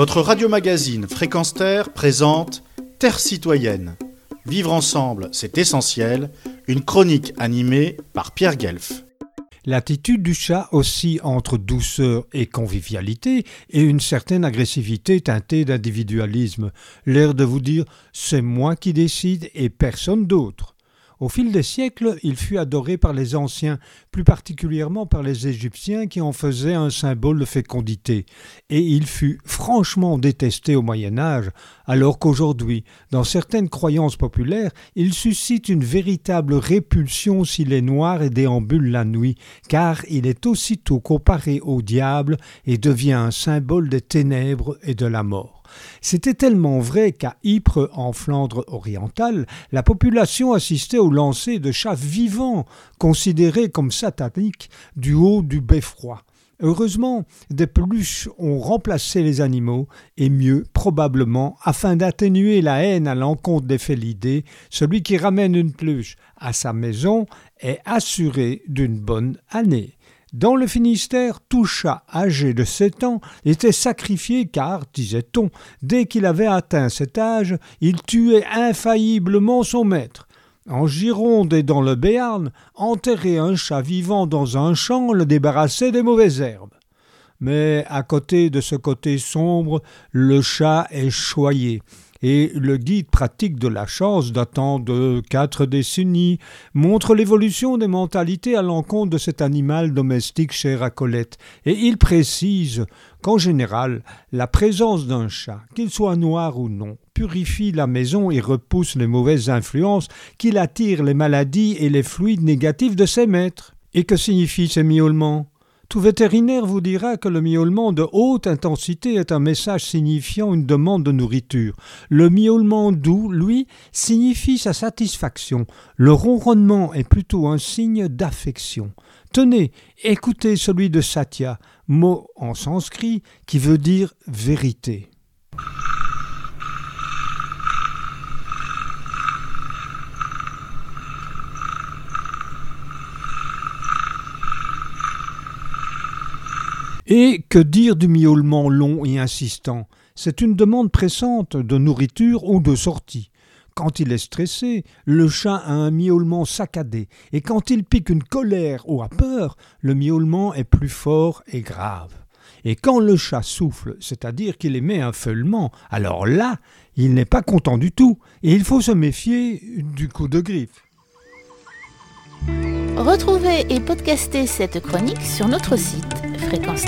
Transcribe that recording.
Votre radio-magazine Fréquence Terre présente Terre citoyenne. Vivre ensemble, c'est essentiel. Une chronique animée par Pierre Guelf. L'attitude du chat oscille entre douceur et convivialité et une certaine agressivité teintée d'individualisme, l'air de vous dire c'est moi qui décide et personne d'autre. Au fil des siècles, il fut adoré par les anciens, plus particulièrement par les Égyptiens qui en faisaient un symbole de fécondité, et il fut franchement détesté au Moyen Âge, alors qu'aujourd'hui, dans certaines croyances populaires, il suscite une véritable répulsion s'il est noir et déambule la nuit, car il est aussitôt comparé au diable et devient un symbole des ténèbres et de la mort. C'était tellement vrai qu'à Ypres, en Flandre orientale, la population assistait au lancer de chats vivants, considérés comme sataniques, du haut du beffroi. Heureusement, des peluches ont remplacé les animaux, et mieux, probablement, afin d'atténuer la haine à l'encontre des félidés, celui qui ramène une peluche à sa maison est assuré d'une bonne année. Dans le Finistère, tout chat âgé de sept ans était sacrifié car, disait-on, dès qu'il avait atteint cet âge, il tuait infailliblement son maître. En Gironde et dans le Béarn, enterrer un chat vivant dans un champ le débarrassait des mauvaises herbes. Mais à côté de ce côté sombre, le chat est choyé, et le guide pratique de la chance datant de quatre décennies montre l'évolution des mentalités à l'encontre de cet animal domestique cher à Colette, et il précise qu'en général, la présence d'un chat, qu'il soit noir ou non, purifie la maison et repousse les mauvaises influences, qu'il attire les maladies et les fluides négatifs de ses maîtres. Et que signifient ces miaulements? Tout vétérinaire vous dira que le miaulement de haute intensité est un message signifiant une demande de nourriture. Le miaulement doux, lui, signifie sa satisfaction. Le ronronnement est plutôt un signe d'affection. Tenez, écoutez celui de Satya, mot en sanskrit qui veut dire vérité. Et que dire du miaulement long et insistant? C'est une demande pressante de nourriture ou de sortie. Quand il est stressé, le chat a un miaulement saccadé, et quand il pique une colère ou a peur, le miaulement est plus fort et grave. Et quand le chat souffle, c'est-à-dire qu'il émet un feulement, alors là, il n'est pas content du tout, et il faut se méfier du coup de griffe. Retrouvez et podcastez cette chronique sur notre site fréquence